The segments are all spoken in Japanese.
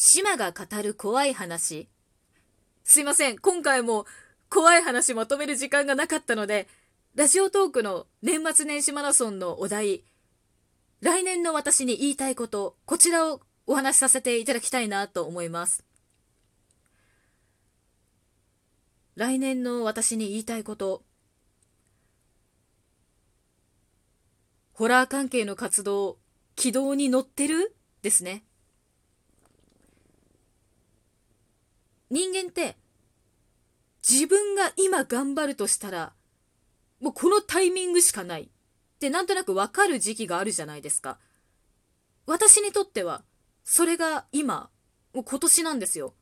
島が語る怖い話。すいません、今回も怖い話まとめる時間がなかったので、ラジオトークの年末年始マラソンのお題、来年の私に言いたいこと、こちらをお話しさせていただきたいなと思います。来年の私に言いたいこと、ホラー関係の活動、軌道に乗ってる？ですね。人間って自分が今頑張るとしたらもうこのタイミングしかないってなんとなくわかる時期があるじゃないですか。私にとってはそれが今、もう今年なんですよ。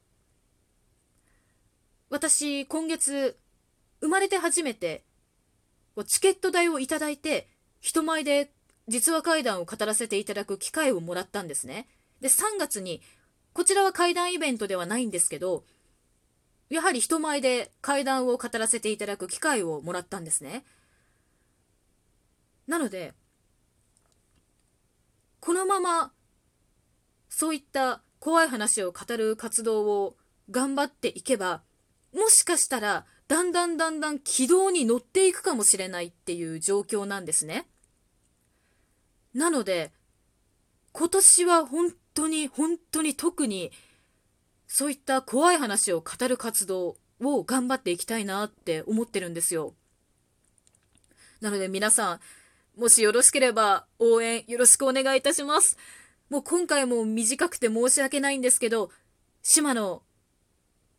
私今月生まれて初めてチケット代をいただいて人前で実話怪談を語らせていただく機会をもらったんですね。で、3月にこちらは怪談イベントではないんですけど、やはり人前で怪談を語らせていただく機会をもらったんですね。なので、このまま、そういった怖い話を語る活動を頑張っていけば、もしかしたら、だんだんだんだん軌道に乗っていくかもしれないっていう状況なんですね。なので、今年は本当に本当に特にそういった怖い話を語る活動を頑張っていきたいなって思ってるんですよ。なので皆さん、もしよろしければ応援よろしくお願いいたします。もう今回も短くて申し訳ないんですけど、島の、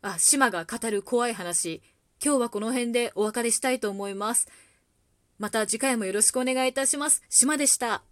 あ、島が語る怖い話、今日はこの辺でお別れしたいと思います。また次回もよろしくお願いいたします。島でした。